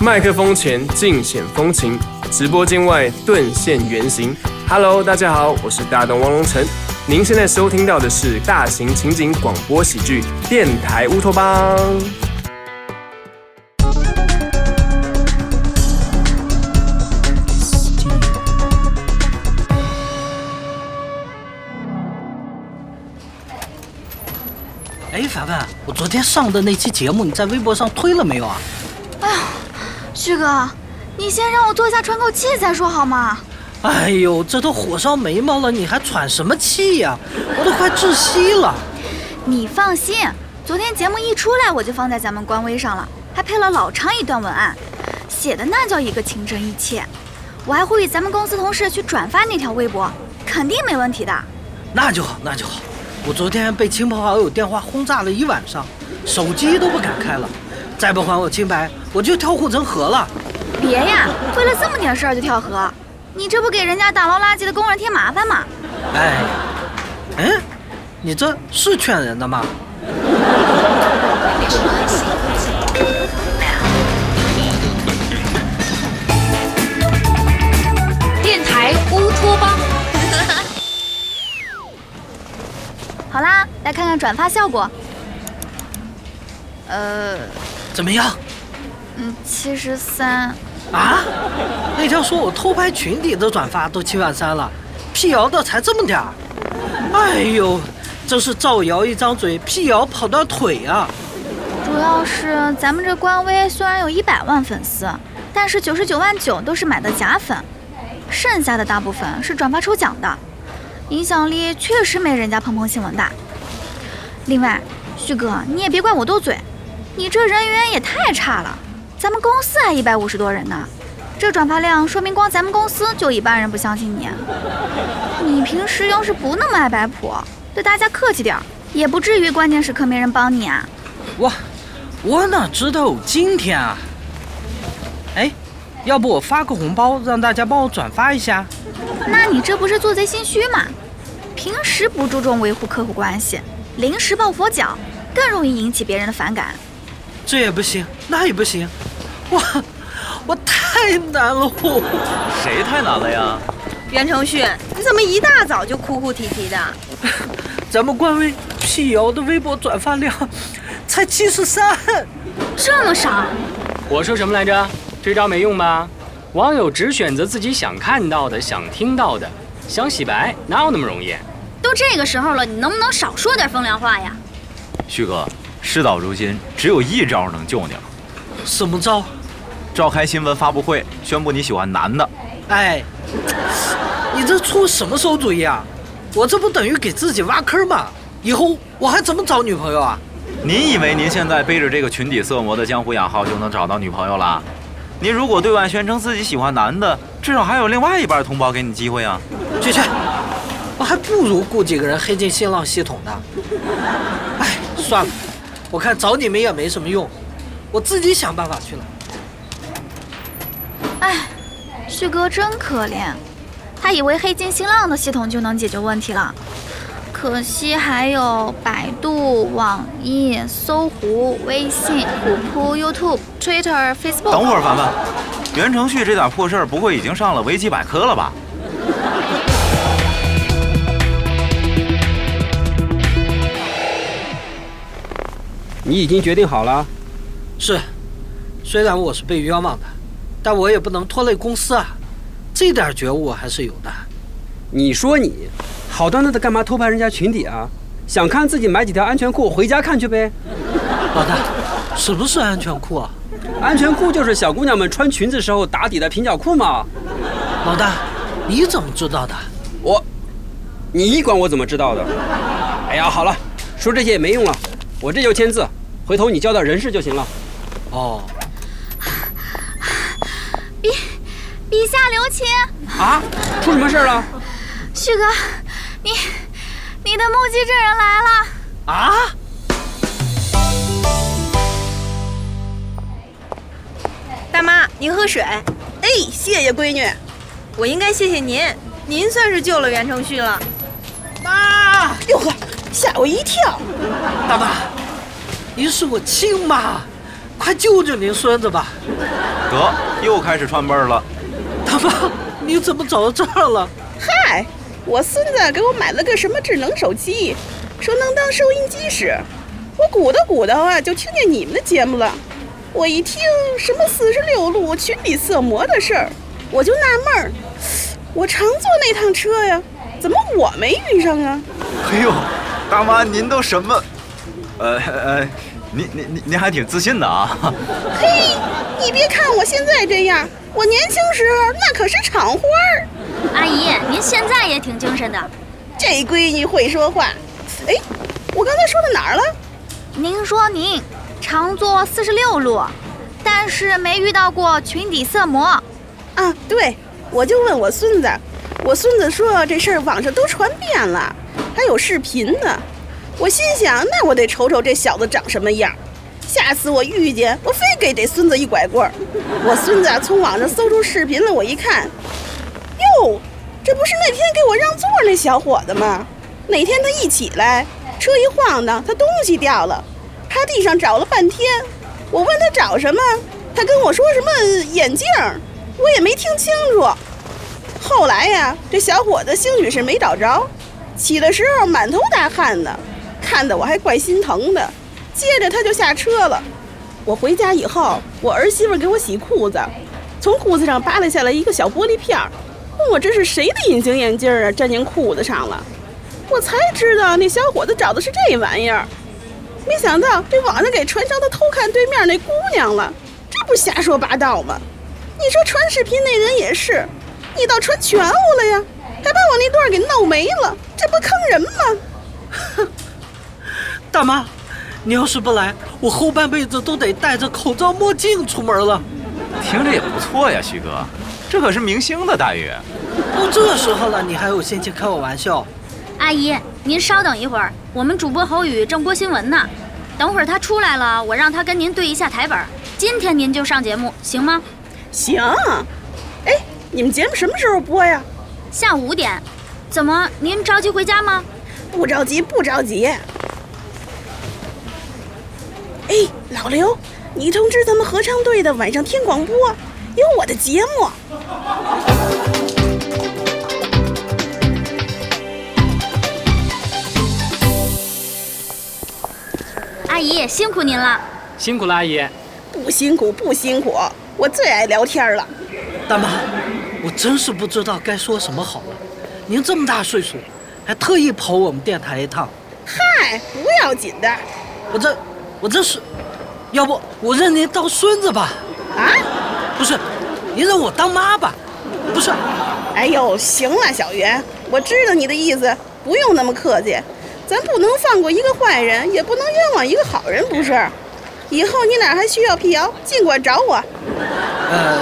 麦克风前尽显风情，直播间外顿现原形。Hello，大家好，我是大东汪龙城。您现在收听到的是大型情景广播喜剧《电台乌托邦》。哎，凡凡，我昨天上的那期节目，你在微博上推了没有啊？哎呀，旭哥，你先让我坐下喘口气再说好吗？哎呦，这都火烧眉毛了，你还喘什么气呀？我都快窒息了。你放心，昨天节目一出来，我就放在咱们官微上了，还配了老长一段文案，写的那叫一个情真意切。我还呼吁咱们公司同事去转发那条微博，肯定没问题的。那就好，那就好。我昨天被亲朋好友电话轰炸了一晚上，手机都不敢开了。再不还我清白，我就跳护城河了。别呀，为了这么点事儿就跳河，你这不给人家打捞垃圾的工人添麻烦吗？哎，嗯，你这是劝人的吗？电台乌托邦。好啦，来看看转发效果。呃，怎么样？嗯，七十三。啊？那条说我偷拍群底的转发都七万三了，辟谣的才这么点儿。哎呦，真是造谣一张嘴，辟谣跑断腿啊！主要是咱们这官微虽然有一百万粉丝，但是九十九万九都是买的假粉，剩下的大部分是转发抽奖的，影响力确实没人家鹏鹏新闻大。另外，旭哥你也别怪我斗嘴，你这人缘也太差了。咱们公司还一百五十多人呢，这转发量说明光咱们公司就一半人不相信你。你平时要是不那么爱摆谱，对大家客气点儿，也不至于关键时刻没人帮你啊。我我哪知道有今天啊？哎，要不我发个红包让大家帮我转发一下？那你这不是做贼心虚吗？平时不注重维护客户关系，临时抱佛脚，更容易引起别人的反感。这也不行，那也不行，我我太难了，我谁太难了呀？袁承旭，你怎么一大早就哭哭啼啼的？咱们官微辟谣的微博转发量才七十三，这么少？我说什么来着？这招没用吧？网友只选择自己想看到的、想听到的，想洗白哪有那么容易？都这个时候了，你能不能少说点风凉话呀？旭哥。事到如今，只有一招能救你了。什么招？召开新闻发布会，宣布你喜欢男的。哎，你这出什么馊主意啊？我这不等于给自己挖坑吗？以后我还怎么找女朋友啊？您以为您现在背着这个群体色魔的江湖雅号就能找到女朋友了？您如果对外宣称自己喜欢男的，至少还有另外一半同胞给你机会啊！去去，我还不如雇几个人黑进新浪系统呢。哎，算了。我看找你们也没什么用，我自己想办法去了。哎，旭哥真可怜，他以为黑金新浪的系统就能解决问题了，可惜还有百度、网易、搜狐、微信、虎扑、YouTube、Twitter、Facebook。等会儿，凡凡，袁承旭这点破事儿，不会已经上了维基百科了吧？你已经决定好了，是。虽然我是被冤枉的，但我也不能拖累公司啊。这点觉悟还是有的。你说你，好端端的干嘛偷拍人家裙底啊？想看自己买几条安全裤回家看去呗。老大，什么是安全裤啊？安全裤就是小姑娘们穿裙子时候打底的平角裤嘛。老大，你怎么知道的？我，你管我怎么知道的？哎呀，好了，说这些也没用了，我这就签字。回头你交代人事就行了。哦。陛陛下留情。啊？出什么事了？旭哥，你你的目击证人来了。啊？大妈，您喝水。哎，谢谢闺女。我应该谢谢您，您算是救了袁承旭了。妈！哟呵，吓我一跳。大妈。您是我亲妈，快救救您孙子吧！得，又开始串辈儿了。大妈，你怎么走到这儿了？嗨，我孙子给我买了个什么智能手机，说能当收音机使。我鼓捣鼓捣啊，就听见你们的节目了。我一听什么四十六路群里色魔的事儿，我就纳闷儿，我常坐那趟车呀，怎么我没遇上啊？哎呦，大妈您都什么？呃呃，您您您您还挺自信的啊。嘿，你别看我现在这样，我年轻时候那可是厂花儿。阿姨，您现在也挺精神的。这闺女会说话。哎，我刚才说到哪儿了？您说您常坐四十六路，但是没遇到过群底色魔。啊，对，我就问我孙子，我孙子说这事儿网上都传遍了，还有视频呢。我心想，那我得瞅瞅这小子长什么样。下次我遇见，我非给这孙子一拐棍儿。我孙子从网上搜出视频来，我一看，哟，这不是那天给我让座那小伙子吗？哪天他一起来，车一晃荡，他东西掉了，趴地上找了半天。我问他找什么，他跟我说什么眼镜，我也没听清楚。后来呀，这小伙子兴许是没找着，起的时候满头大汗的，看得我还怪心疼的。接着他就下车了。我回家以后，我儿媳妇给我洗裤子，从裤子上扒拉下来一个小玻璃片儿，问我这是谁的隐形眼镜啊，粘进裤子上了。我才知道那小伙子找的是这玩意儿，没想到这网上给传上他偷看对面那姑娘了，这不瞎说八道吗？你说传视频那人也是，你倒传全乎了呀，还把我那段给闹没了，这不坑人吗？哼 大妈，你要是不来，我后半辈子都得戴着口罩墨镜出门了。听着也不错呀，徐哥，这可是明星的待遇。都这时候了，你还有心情开我玩笑？阿姨，您稍等一会儿，我们主播侯宇正播新闻呢。等会儿他出来了，我让他跟您对一下台本。今天您就上节目，行吗？行。哎，你们节目什么时候播呀？下午五点。怎么，您着急回家吗？不着急，不着急。哎，老刘，你通知咱们合唱队的晚上听广播，有我的节目。阿姨，辛苦您了。辛苦了，阿姨。不辛苦，不辛苦，我最爱聊天了。大妈，我真是不知道该说什么好了。您这么大岁数，还特意跑我们电台一趟。嗨，不要紧的。我这，我这是，要不我认您当孙子吧？啊？不是，您认我当妈吧？不是。哎呦，行了，小袁，我知道你的意思，不用那么客气。咱不能放过一个坏人，也不能冤枉一个好人，不是？以后你哪还需要辟谣，尽管找我。呃，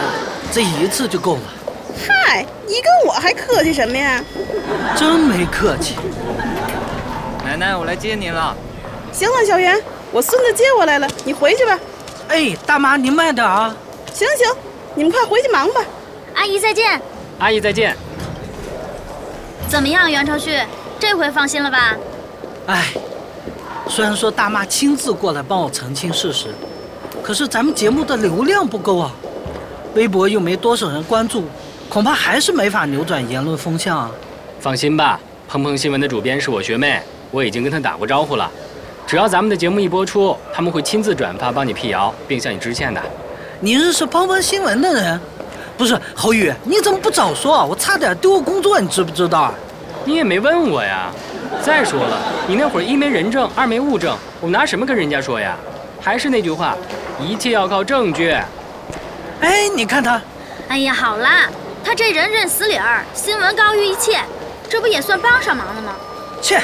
这一次就够了。嗨，你跟我还客气什么呀？真没客气。奶奶，我来接您了。行了，小袁，我孙子接我来了，你回去吧。哎，大妈，您慢点啊。行行，你们快回去忙吧。阿姨再见。阿姨再见。怎么样，袁承旭，这回放心了吧？哎，虽然说大妈亲自过来帮我澄清事实，可是咱们节目的流量不够啊，微博又没多少人关注，恐怕还是没法扭转言论风向啊。放心吧，鹏鹏新闻的主编是我学妹，我已经跟她打过招呼了。只要咱们的节目一播出，他们会亲自转发，帮你辟谣，并向你致歉的。你认识帮帮新闻的人？不是侯宇，你怎么不早说？我差点丢工作，你知不知道？你也没问我呀。再说了，你那会儿一没人证，二没物证，我拿什么跟人家说呀？还是那句话，一切要靠证据。哎，你看他。哎呀，好啦，他这人认死理儿，新闻高于一切，这不也算帮上忙了吗？切，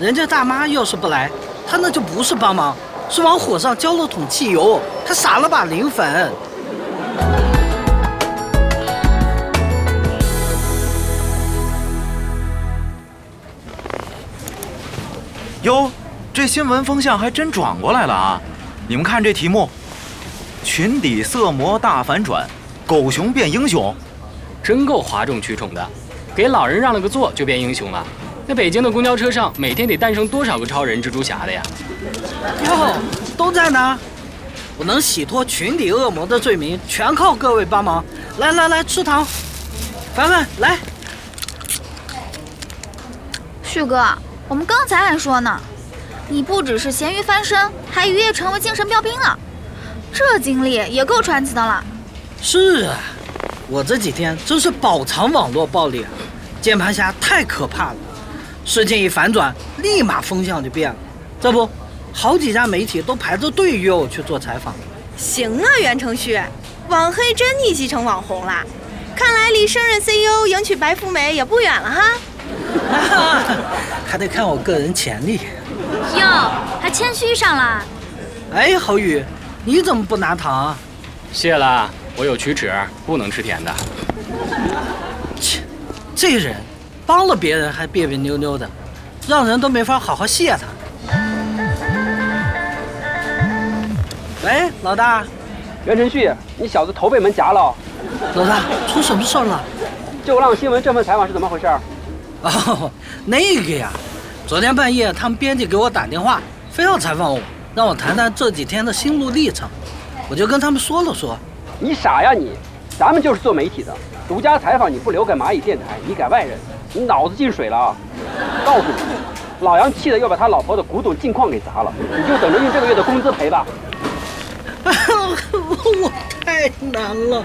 人家大妈要是不来，他那就不是帮忙，是往火上浇了桶汽油，还撒了把磷粉。哟，这新闻风向还真转过来了啊！你们看这题目：群底色魔大反转，狗熊变英雄，真够哗众取宠的。给老人让了个座就变英雄了。那北京的公交车上每天得诞生多少个超人、蜘蛛侠的呀？哟，都在呢。我能洗脱群体恶魔的罪名，全靠各位帮忙。来来来，吃糖。凡凡，来。旭哥，我们刚才还说呢，你不只是咸鱼翻身，还一跃成为精神标兵了，这经历也够传奇的了。是啊，我这几天真是饱尝网络暴力啊！键盘侠太可怕了，事情一反转，立马风向就变了。这不，好几家媒体都排着队约我去做采访。行啊，袁承旭，网黑真逆袭成网红啦！看来离升任 CEO、迎娶白富美也不远了哈。还得看我个人潜力。哟，还谦虚上了。哎，侯宇，你怎么不拿糖？谢了，我有龋齿，不能吃甜的。切，这人帮了别人还别别扭扭的，让人都没法好好谢他。喂，老大，袁晨旭，你小子头被门夹了。老大，出什么事了？就浪新闻这份采访是怎么回事？哦，那个呀，昨天半夜他们编辑给我打电话，非要采访我，让我谈谈这几天的心路历程。我就跟他们说了说。你傻呀你！咱们就是做媒体的，独家采访你不留给蚂蚁电台，你给外人，你脑子进水了。告诉你，老杨气得要把他老婆的古董镜框给砸了，你就等着用这个月的工资赔吧。我太难了。